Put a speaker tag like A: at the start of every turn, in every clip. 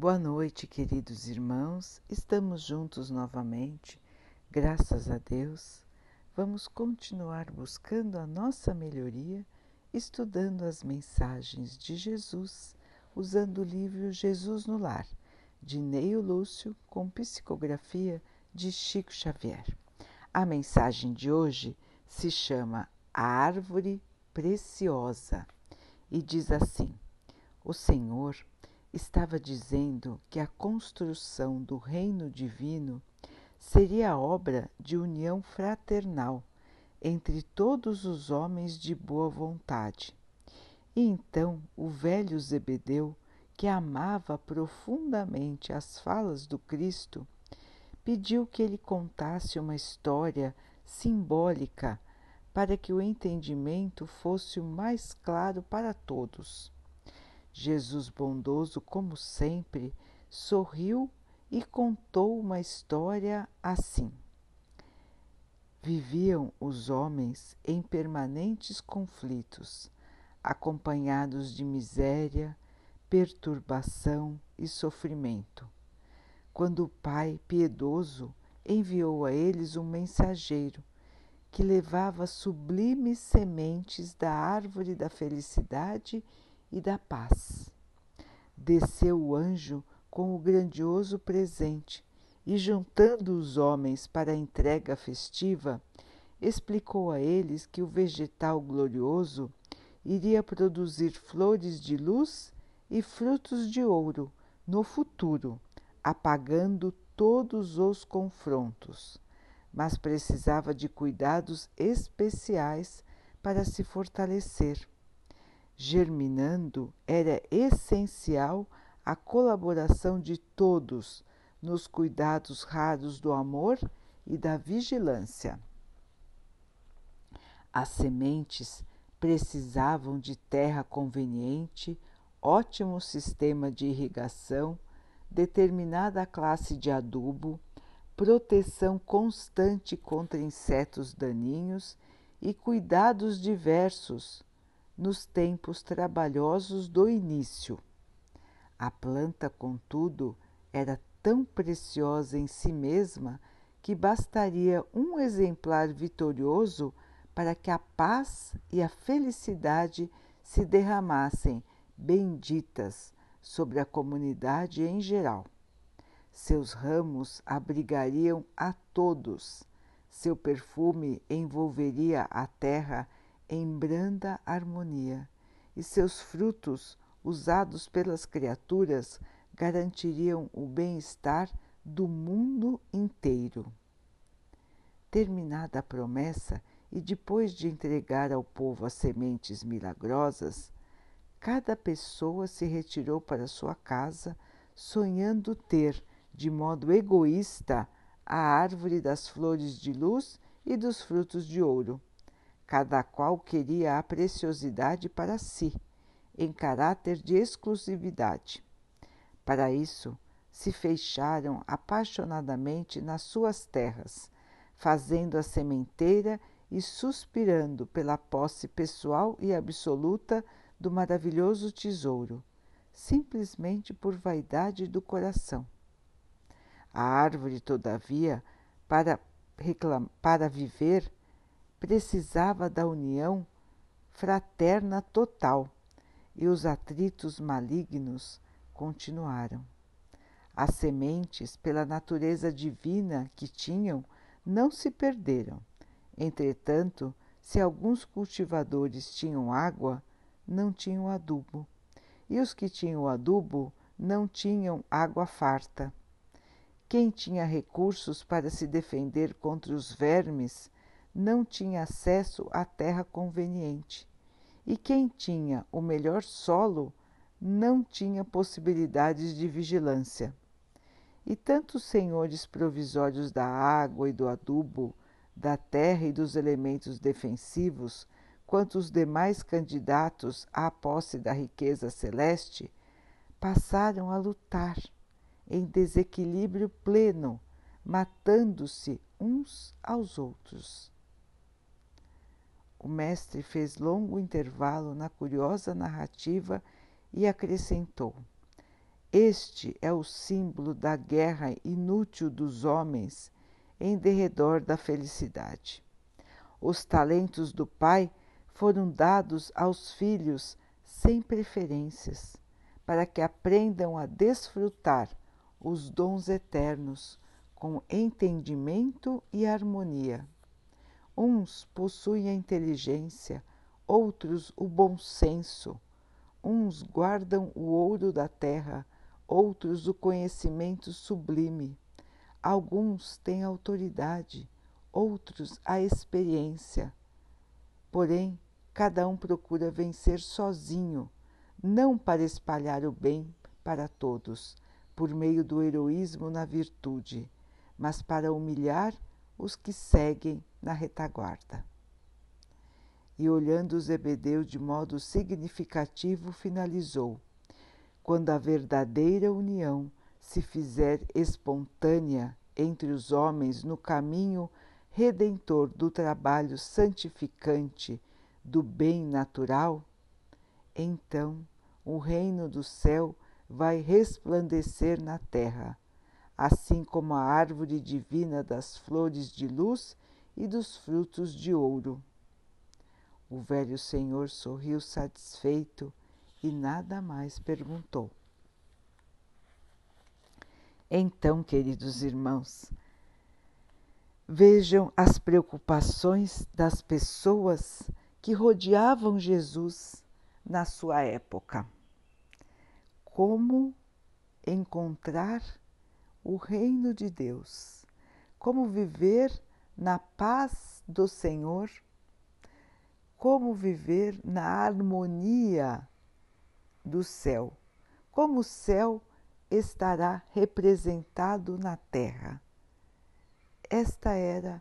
A: Boa noite, queridos irmãos. Estamos juntos novamente, graças a Deus. Vamos continuar buscando a nossa melhoria, estudando as mensagens de Jesus, usando o livro Jesus no Lar, de Neio Lúcio, com psicografia de Chico Xavier. A mensagem de hoje se chama Árvore Preciosa e diz assim: O Senhor estava dizendo que a construção do reino divino seria obra de união fraternal entre todos os homens de boa vontade. E então o velho Zebedeu, que amava profundamente as falas do Cristo, pediu que ele contasse uma história simbólica para que o entendimento fosse o mais claro para todos. Jesus, bondoso como sempre, sorriu e contou uma história assim. Viviam os homens em permanentes conflitos, acompanhados de miséria, perturbação e sofrimento. Quando o Pai piedoso enviou a eles um mensageiro que levava sublimes sementes da árvore da felicidade e da paz. Desceu o anjo com o grandioso presente e, juntando os homens para a entrega festiva, explicou a eles que o vegetal glorioso iria produzir flores de luz e frutos de ouro no futuro, apagando todos os confrontos, mas precisava de cuidados especiais para se fortalecer germinando, era essencial a colaboração de todos nos cuidados raros do amor e da vigilância. As sementes precisavam de terra conveniente, ótimo sistema de irrigação, determinada classe de adubo, proteção constante contra insetos daninhos e cuidados diversos nos tempos trabalhosos do início. A planta, contudo, era tão preciosa em si mesma que bastaria um exemplar vitorioso para que a paz e a felicidade se derramassem benditas sobre a comunidade em geral. Seus ramos abrigariam a todos, seu perfume envolveria a terra em branda harmonia, e seus frutos, usados pelas criaturas, garantiriam o bem-estar do mundo inteiro. Terminada a promessa e depois de entregar ao povo as sementes milagrosas, cada pessoa se retirou para sua casa, sonhando ter, de modo egoísta, a árvore das flores de luz e dos frutos de ouro Cada qual queria a preciosidade para si, em caráter de exclusividade. Para isso, se fecharam apaixonadamente nas suas terras, fazendo a sementeira e suspirando pela posse pessoal e absoluta do maravilhoso tesouro, simplesmente por vaidade do coração. A árvore, todavia, para, para viver, precisava da união fraterna total e os atritos malignos continuaram. As sementes, pela natureza divina que tinham, não se perderam. Entretanto, se alguns cultivadores tinham água, não tinham adubo, e os que tinham adubo não tinham água farta. Quem tinha recursos para se defender contra os vermes não tinha acesso à terra conveniente, e quem tinha o melhor solo não tinha possibilidades de vigilância. E tanto os senhores provisórios da água e do adubo, da terra e dos elementos defensivos, quanto os demais candidatos à posse da riqueza celeste, passaram a lutar em desequilíbrio pleno, matando-se uns aos outros. O mestre fez longo intervalo na curiosa narrativa e acrescentou: Este é o símbolo da guerra inútil dos homens em derredor da felicidade. Os talentos do Pai foram dados aos filhos sem preferências, para que aprendam a desfrutar os dons eternos com entendimento e harmonia. Uns possuem a inteligência, outros o bom senso. Uns guardam o ouro da terra, outros o conhecimento sublime. Alguns têm autoridade, outros a experiência. Porém, cada um procura vencer sozinho, não para espalhar o bem para todos, por meio do heroísmo na virtude, mas para humilhar os que seguem na retaguarda. E olhando Zebedeu de modo significativo, finalizou: quando a verdadeira união se fizer espontânea entre os homens no caminho redentor do trabalho santificante do bem natural, então o reino do céu vai resplandecer na terra, assim como a árvore divina das flores de luz e dos frutos de ouro. O velho senhor sorriu satisfeito e nada mais perguntou. Então, queridos irmãos, vejam as preocupações das pessoas que rodeavam Jesus na sua época. Como encontrar o reino de Deus, como viver na paz do Senhor, como viver na harmonia do céu, como o céu estará representado na terra. Esta era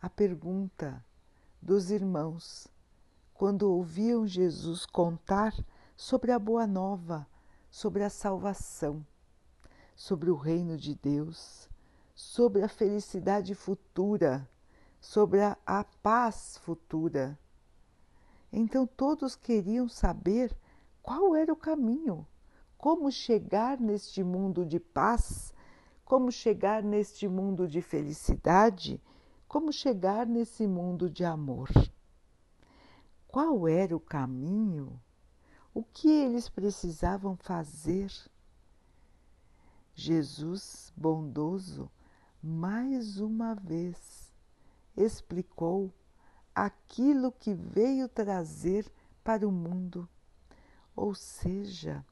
A: a pergunta dos irmãos quando ouviam Jesus contar sobre a Boa Nova, sobre a salvação, sobre o reino de Deus, sobre a felicidade futura, sobre a, a paz futura. Então todos queriam saber qual era o caminho, como chegar neste mundo de paz, como chegar neste mundo de felicidade, como chegar nesse mundo de amor. Qual era o caminho? O que eles precisavam fazer? Jesus, bondoso, mais uma vez explicou aquilo que veio trazer para o mundo. Ou seja,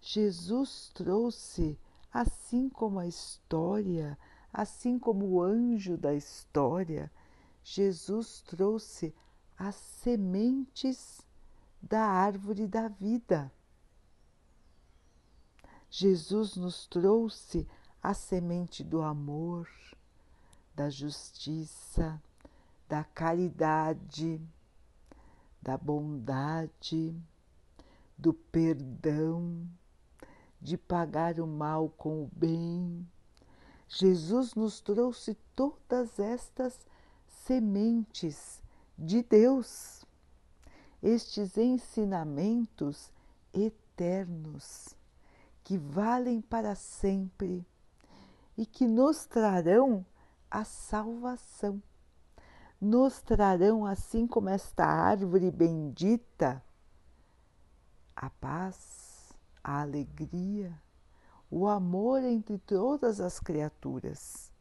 A: Jesus trouxe, assim como a história, assim como o anjo da história, Jesus trouxe as sementes da árvore da vida. Jesus nos trouxe a semente do amor, da justiça, da caridade, da bondade, do perdão, de pagar o mal com o bem. Jesus nos trouxe todas estas sementes de Deus, estes ensinamentos eternos que valem para sempre e que nos trarão a salvação. Nos trarão, assim como esta árvore bendita, a paz, a alegria, o amor entre todas as criaturas.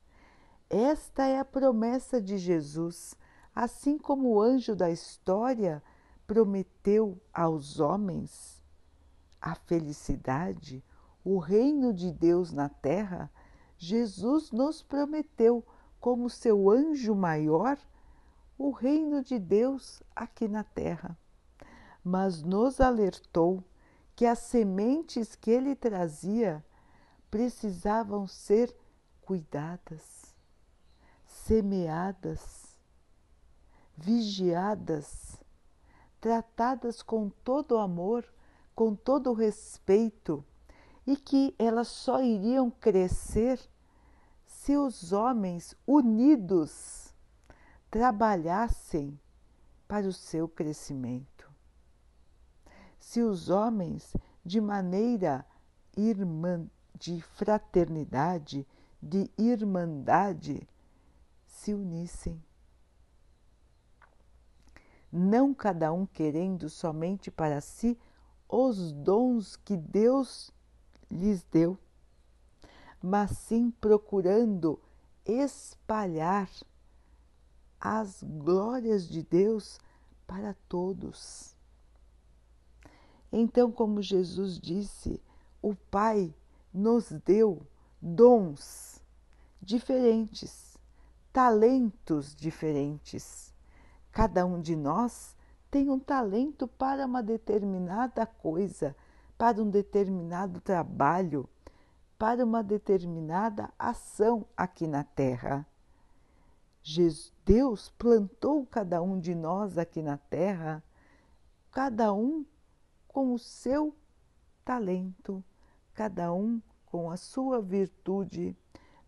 A: Esta é a promessa de Jesus assim como o anjo da história prometeu aos homens a felicidade, o reino de Deus na terra, Jesus nos prometeu, como seu anjo maior, o reino de Deus aqui na terra. Mas nos alertou que as sementes que ele trazia precisavam ser cuidadas, semeadas vigiadas, tratadas com todo amor, com todo respeito, e que elas só iriam crescer se os homens unidos trabalhassem para o seu crescimento. Se os homens, de maneira irmã, de fraternidade, de irmandade se unissem. Não cada um querendo somente para si os dons que Deus lhes deu, mas sim procurando espalhar as glórias de Deus para todos. Então, como Jesus disse, o Pai nos deu dons diferentes, talentos diferentes. Cada um de nós tem um talento para uma determinada coisa, para um determinado trabalho, para uma determinada ação aqui na Terra. Deus plantou cada um de nós aqui na Terra, cada um com o seu talento, cada um com a sua virtude,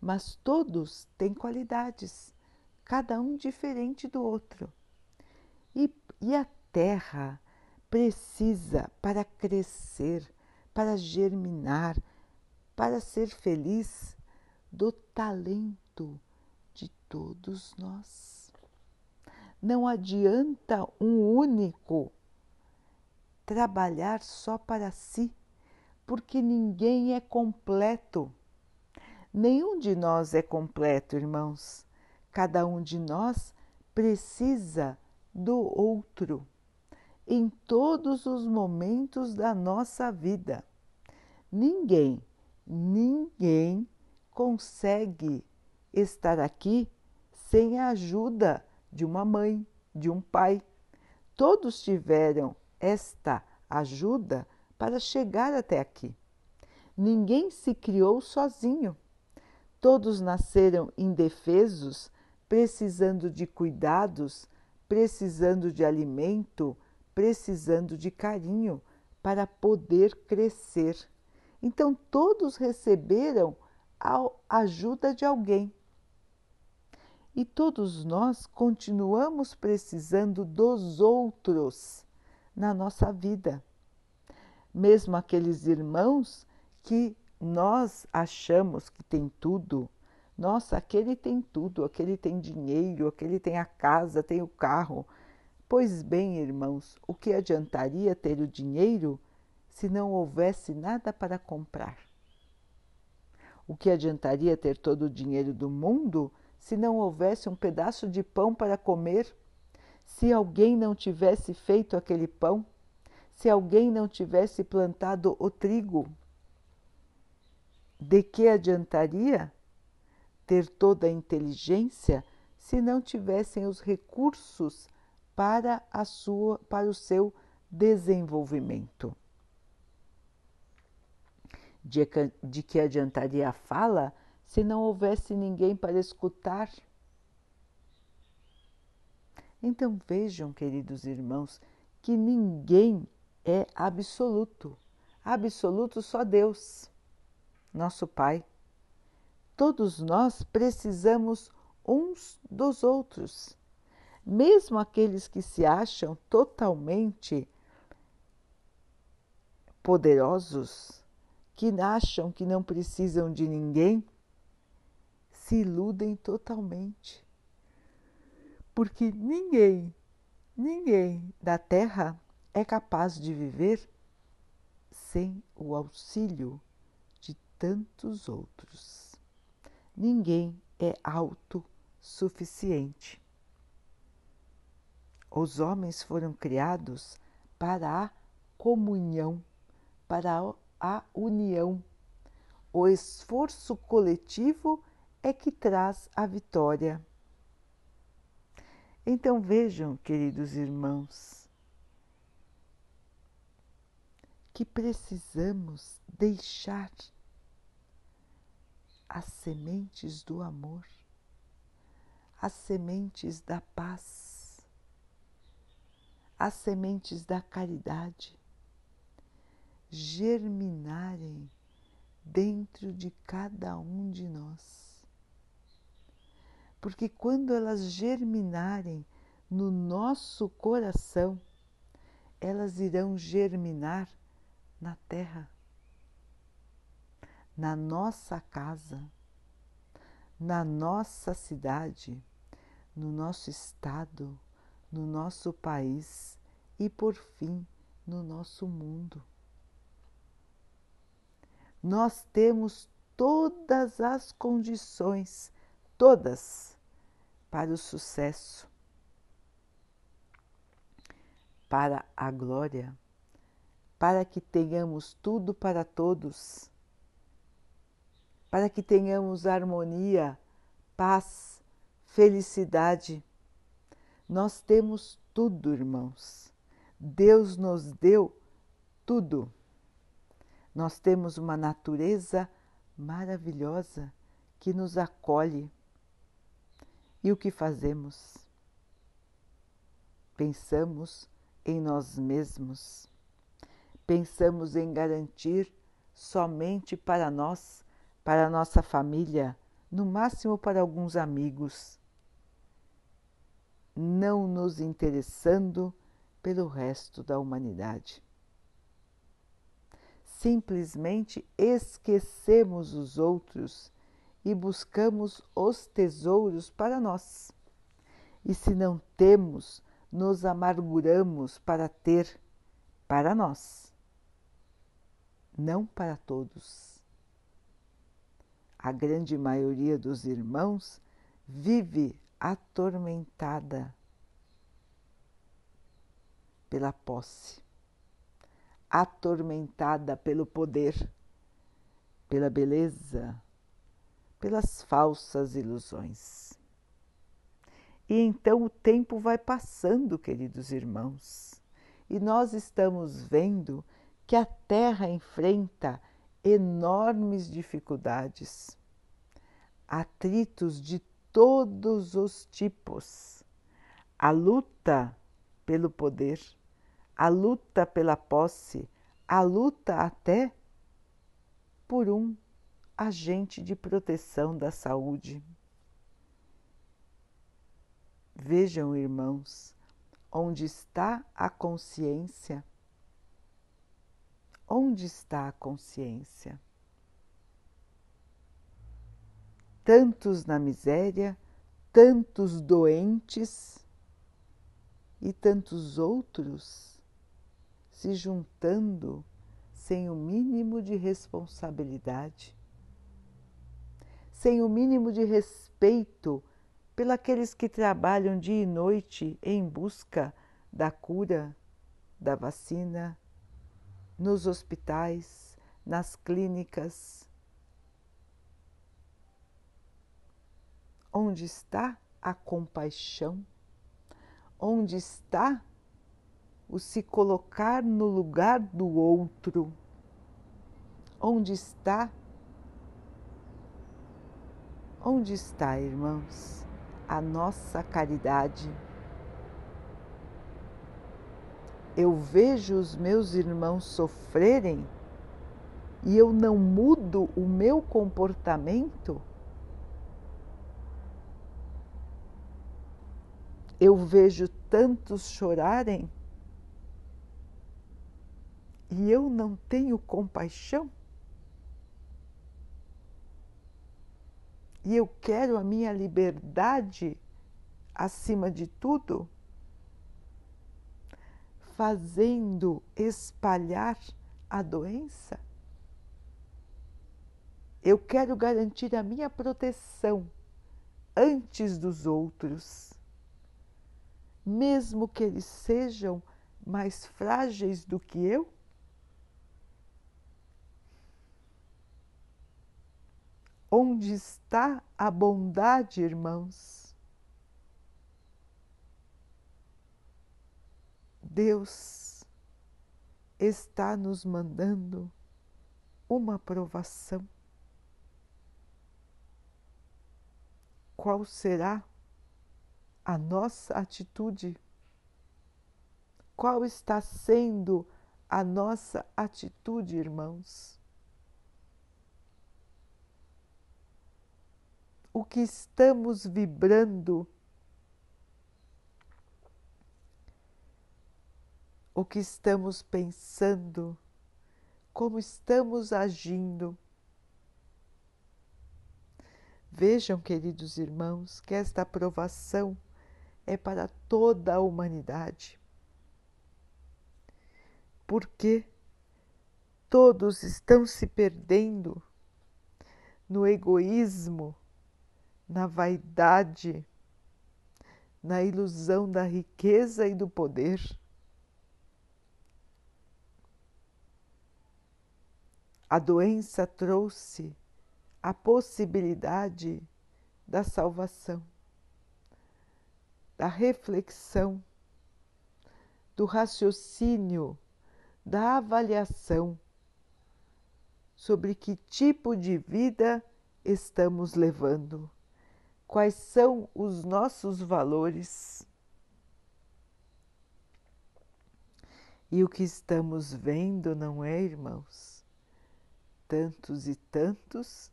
A: mas todos têm qualidades, cada um diferente do outro. E, e a terra precisa, para crescer, para germinar, para ser feliz, do talento de todos nós. Não adianta um único trabalhar só para si, porque ninguém é completo. Nenhum de nós é completo, irmãos. Cada um de nós precisa do outro em todos os momentos da nossa vida. Ninguém, ninguém consegue estar aqui sem a ajuda de uma mãe, de um pai. Todos tiveram esta ajuda para chegar até aqui. Ninguém se criou sozinho. Todos nasceram indefesos, precisando de cuidados, precisando de alimento, precisando de carinho para poder crescer. Então, todos receberam a ajuda de alguém. E todos nós continuamos precisando dos outros na nossa vida. Mesmo aqueles irmãos que nós achamos que tem tudo, nossa, aquele tem tudo, aquele tem dinheiro, aquele tem a casa, tem o carro. Pois bem, irmãos, o que adiantaria ter o dinheiro se não houvesse nada para comprar? O que adiantaria ter todo o dinheiro do mundo se não houvesse um pedaço de pão para comer? Se alguém não tivesse feito aquele pão? Se alguém não tivesse plantado o trigo? De que adiantaria? ter toda a inteligência se não tivessem os recursos para, a sua, para o seu desenvolvimento. De, que adiantaria a fala se não houvesse ninguém para escutar? Então vejam, queridos irmãos, que ninguém é absoluto. Absoluto só Deus, nosso Pai. Todos nós precisamos uns dos outros. Mesmo aqueles que se acham totalmente poderosos, que acham que não precisam de ninguém, se iludem totalmente. Porque ninguém, ninguém da Terra é capaz de viver sem o auxílio de tantos outros. Ninguém é autossuficiente. Os homens foram criados para a comunhão, para a união. O esforço coletivo é que traz a vitória. Então vejam, queridos irmãos, que precisamos deixar as sementes do amor, as sementes da paz, as sementes da caridade germinarem dentro de cada um de nós. Porque quando elas germinarem no nosso coração, elas irão germinar na terra na nossa casa, na nossa cidade, no nosso estado, no nosso país e, por fim, no nosso mundo. Nós temos todas as condições, todas, para o sucesso, para a glória, para que tenhamos tudo para todos, para que tenhamos harmonia, paz, felicidade. Nós temos tudo, irmãos. Deus nos deu tudo. Nós temos uma natureza maravilhosa que nos acolhe. E o que fazemos? Pensamos em nós mesmos. Pensamos em garantir somente para nós, para nossa família, no máximo para alguns amigos, não nos interessando pelo resto da humanidade. Simplesmente esquecemos os outros e buscamos os tesouros para nós. E se não temos, nos amarguramos para ter para nós, não para todos. A grande maioria dos irmãos vive atormentada pela posse, atormentada pelo poder, pela beleza, pelas falsas ilusões. E então o tempo vai passando, queridos irmãos, e nós estamos vendo que a Terra enfrenta enormes dificuldades, atritos de todos os tipos. A luta pelo poder, a luta pela posse, a luta até por um agente de proteção da saúde. Vejam, irmãos, onde está a consciência? Onde está a consciência? Tantos na miséria, tantos doentes e tantos outros se juntando sem o mínimo de responsabilidade, sem o mínimo de respeito pelos que trabalham dia e noite em busca da cura, da vacina, nos hospitais, nas clínicas. Onde está a compaixão? onde está o se colocar no lugar do outro, onde está, onde está, irmãos, a nossa caridade. Eu vejo os meus irmãos sofrerem e eu não mudo o meu comportamento? Eu vejo tantos chorarem e eu não tenho compaixão? E eu quero a minha liberdade acima de tudo, fazendo espalhar a doença? Eu quero garantir a minha proteção antes dos outros mesmo que eles sejam mais frágeis do que eu? Onde está a bondade, irmãos? Deus está nos mandando uma provação. Qual será a nossa atitude? Qual está sendo a nossa atitude, irmãos? O que estamos vibrando? O que estamos pensando? Como estamos agindo? Vejam, queridos irmãos, que esta aprovação é para toda a humanidade. Porque todos estão se perdendo no egoísmo, na vaidade, na ilusão da riqueza e do poder. A doença trouxe a possibilidade da salvação, da reflexão, do raciocínio, da avaliação sobre que tipo de vida estamos levando, quais são os nossos valores. E o que estamos vendo, não é, irmãos? Tantos e tantos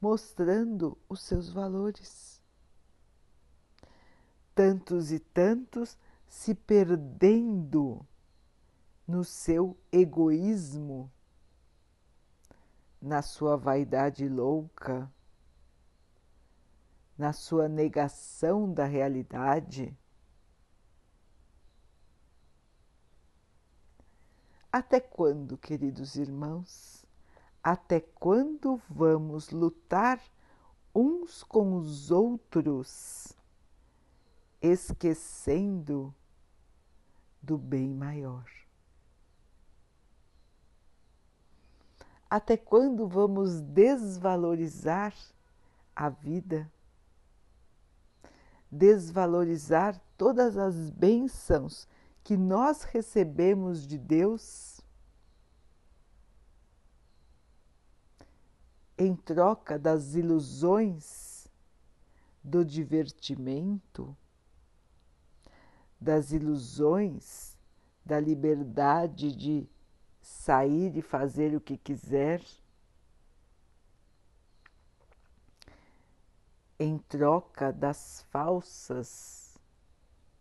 A: mostrando os seus valores. Tantos e tantos se perdendo no seu egoísmo, na sua vaidade louca, na sua negação da realidade. Até quando, queridos irmãos? até quando vamos lutar uns com os outros, esquecendo do bem maior? Até quando vamos desvalorizar a vida? Desvalorizar todas as bênçãos que nós recebemos de Deus? em troca das ilusões do divertimento, das ilusões da liberdade de sair e fazer o que quiser, em troca das falsas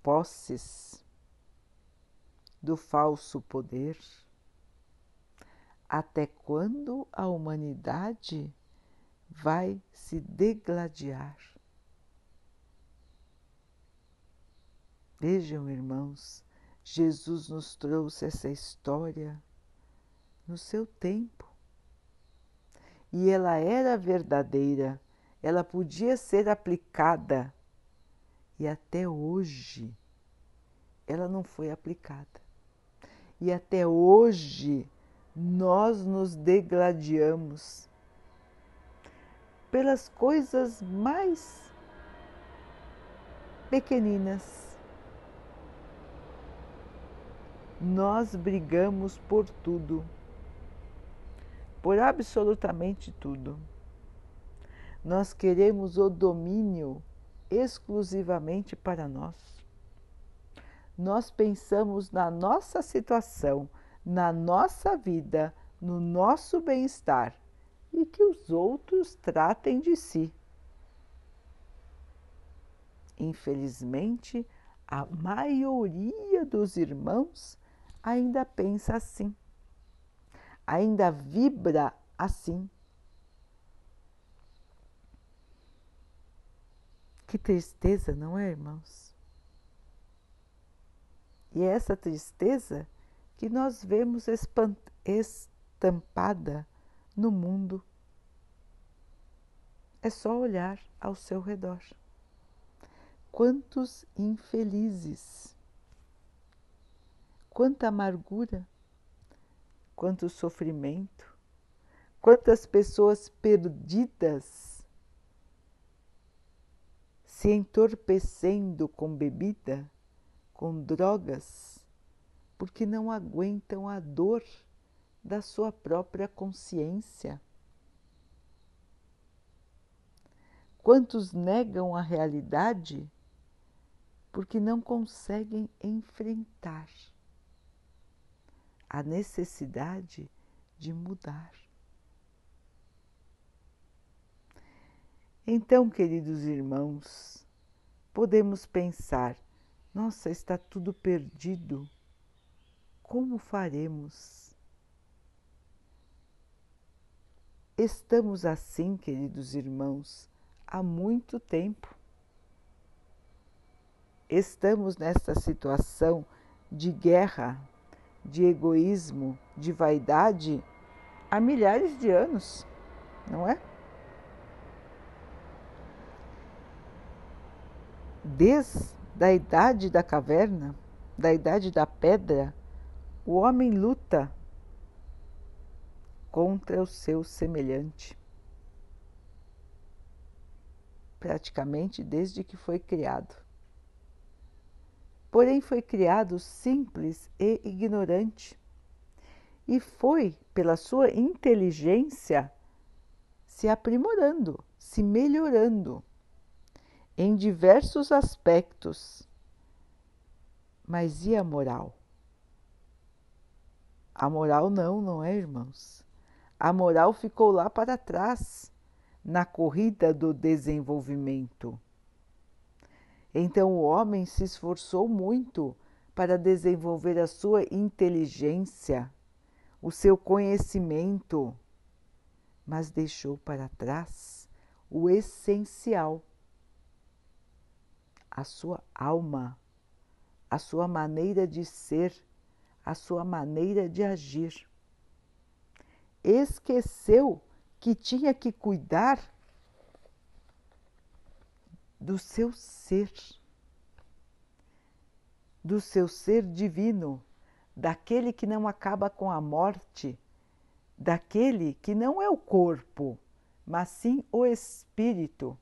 A: posses, do falso poder. Até quando a humanidade vai se degladiar? Vejam, irmãos, Jesus nos trouxe essa história no seu tempo. E ela era verdadeira, ela podia ser aplicada. E até hoje ela não foi aplicada. E até hoje nós nos degladiamos pelas coisas mais pequeninas. Nós brigamos por tudo, por absolutamente tudo. Nós queremos o domínio exclusivamente para nós. Nós pensamos na nossa situação, na nossa vida, no nosso bem-estar e que os outros tratem de si. Infelizmente, a maioria dos irmãos ainda pensa assim, ainda vibra assim. Que tristeza, não é, irmãos? E é essa tristeza que nós vemos estampada no mundo. É só olhar ao seu redor. Quantos infelizes, quanta amargura, quanto sofrimento, quantas pessoas perdidas se entorpecendo com bebida, com drogas porque não aguentam a dor da sua própria consciência. Quantos negam a realidade porque não conseguem enfrentar a necessidade de mudar. Então, queridos irmãos, podemos pensar: nossa, está tudo perdido como faremos? Estamos assim, queridos irmãos, há muito tempo. Estamos nesta situação de guerra, de egoísmo, de vaidade há milhares de anos, não é? Desde a idade da caverna, da idade da pedra, o homem luta contra o seu semelhante. Praticamente desde que foi criado. Porém, foi criado simples e ignorante, e foi, pela sua inteligência, se aprimorando, se melhorando em diversos aspectos. Mas e a moral? A moral não, não é, irmãos? A moral ficou lá para trás, na corrida do desenvolvimento. Então o homem se esforçou muito para desenvolver a sua inteligência, o seu conhecimento, mas deixou para trás o essencial, a sua alma, a sua maneira de ser, a sua maneira de agir. Esqueceu que tinha que cuidar do seu ser, do seu ser divino, daquele que não acaba com a morte, daquele que não é o corpo, mas sim o espírito.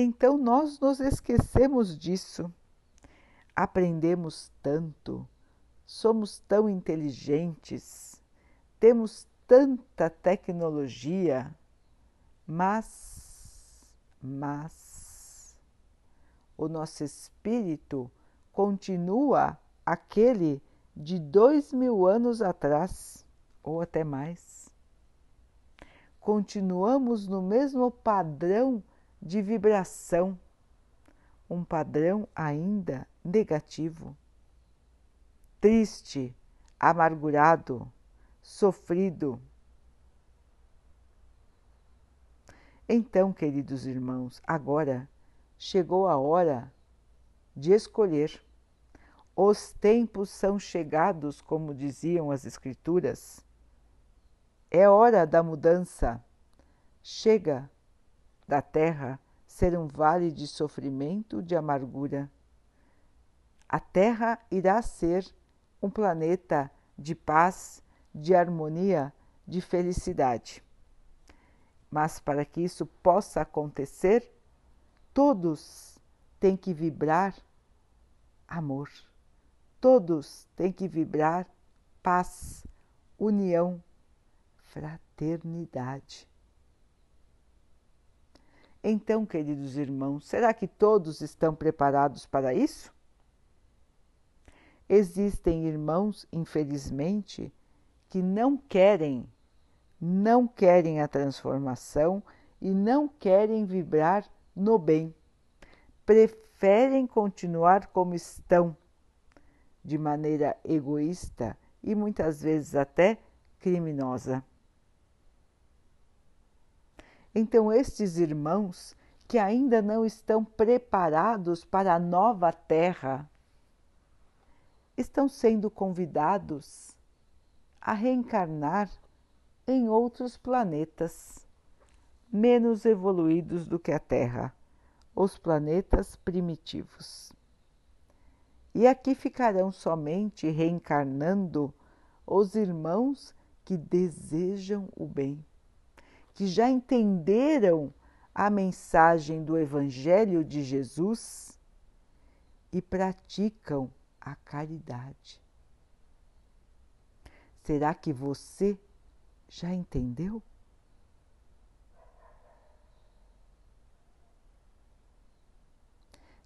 A: Então nós nos esquecemos disso. Aprendemos tanto, somos tão inteligentes, temos tanta tecnologia mas, mas, o nosso espírito continua aquele de dois mil anos atrás, ou até mais. Continuamos no mesmo padrão de vibração, um padrão ainda negativo, triste, amargurado, sofrido Então, queridos irmãos, agora chegou a hora de escolher. Os tempos são chegados, como diziam as Escrituras. É hora da mudança. Chega da terra ser um vale de sofrimento, de amargura. A terra irá ser um planeta de paz, de harmonia, de felicidade. Mas para que isso possa acontecer, todos têm que vibrar amor. Todos têm que vibrar paz, união, fraternidade. Então, queridos irmãos, será que todos estão preparados para isso? Existem irmãos, infelizmente, que não querem não querem a transformação e não querem vibrar no bem. Preferem continuar como estão, de maneira egoísta e muitas vezes até criminosa. Então, estes irmãos que ainda não estão preparados para a nova terra estão sendo convidados a reencarnar em outros planetas menos evoluídos do que a Terra, os planetas primitivos. E aqui ficarão somente reencarnando os irmãos que desejam o bem, que já entenderam a mensagem do Evangelho de Jesus e praticam a caridade. Será que você já entendeu?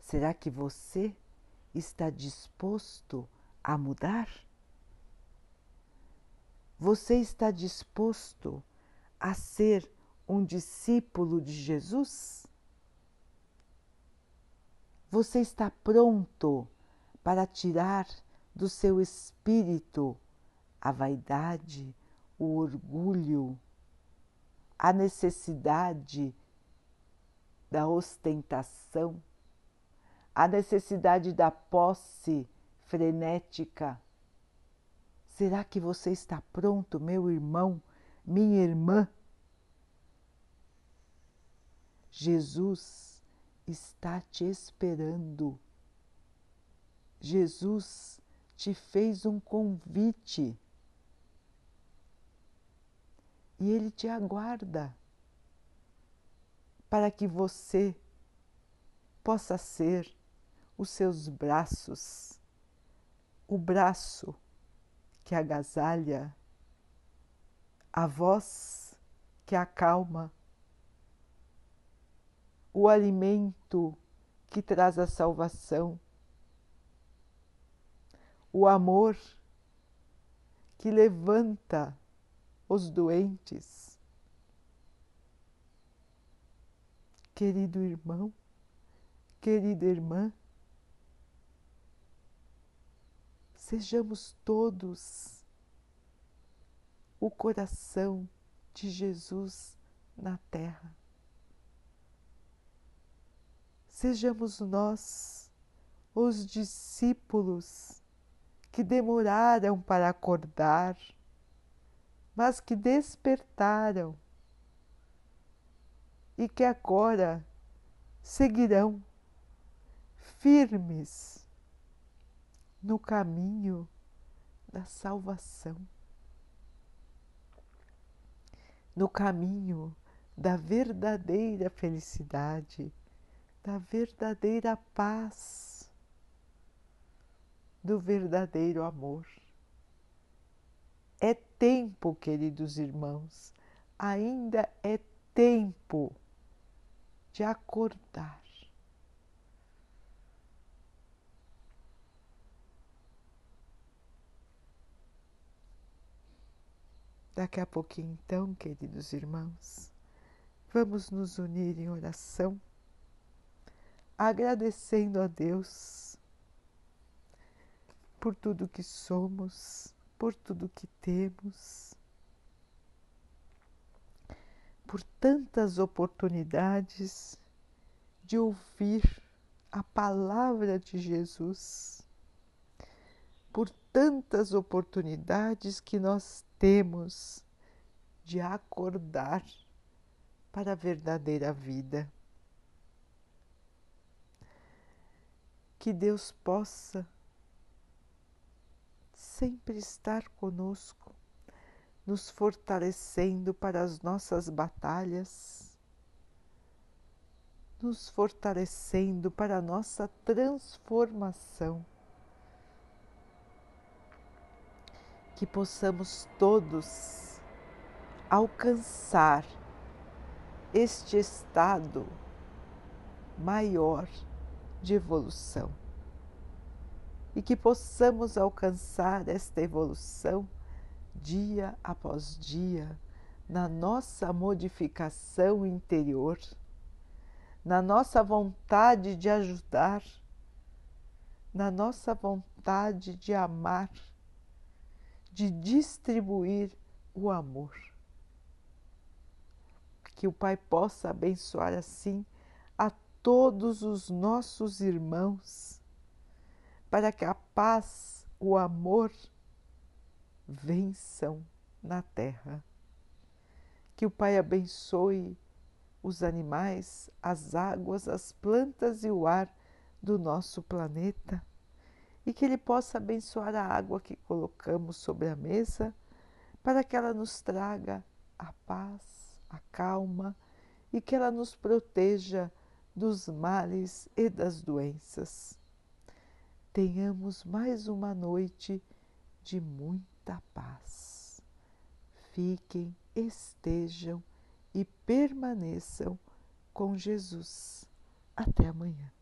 A: Será que você está disposto a mudar? Você está disposto a ser um discípulo de Jesus? Você está pronto para tirar do seu espírito a vaidade, o orgulho, a necessidade da ostentação, a necessidade da posse frenética. Será que você está pronto, meu irmão, minha irmã? Jesus está te esperando. Jesus te fez um convite e Ele te aguarda para que você possa ser os seus braços, o braço que agasalha, a voz que acalma, o alimento que traz a salvação, o amor que levanta os doentes. Querido irmão, querida irmã, sejamos todos o coração de Jesus na terra. Sejamos nós os discípulos que demoraram para acordar mas que despertaram e que agora seguirão firmes no caminho da salvação, no caminho da verdadeira felicidade, da verdadeira paz, do verdadeiro amor. É tempo, queridos irmãos, ainda é tempo de acordar. Daqui a pouquinho, então, queridos irmãos, vamos nos unir em oração, agradecendo a Deus por tudo que somos por tudo que temos, por tantas oportunidades de ouvir a palavra de Jesus, por tantas oportunidades que nós temos de acordar para a verdadeira vida. Que Deus possa sempre estar conosco, nos fortalecendo para as nossas batalhas, nos fortalecendo para a nossa transformação. Que possamos todos alcançar este estado maior de evolução e que possamos alcançar esta evolução dia após dia na nossa modificação interior, na nossa vontade de ajudar, na nossa vontade de amar, de distribuir o amor. Que o Pai possa abençoar assim todos os nossos irmãos para que a paz, o amor vençam na terra. Que o Pai abençoe os animais, as águas, as plantas e o ar do nosso planeta e que Ele possa abençoar a água que colocamos sobre a mesa para que ela nos traga a paz, a calma e que ela nos proteja dos males e das doenças tenhamos mais uma noite de muita paz. Fiquem, estejam e permaneçam com Jesus. Até amanhã.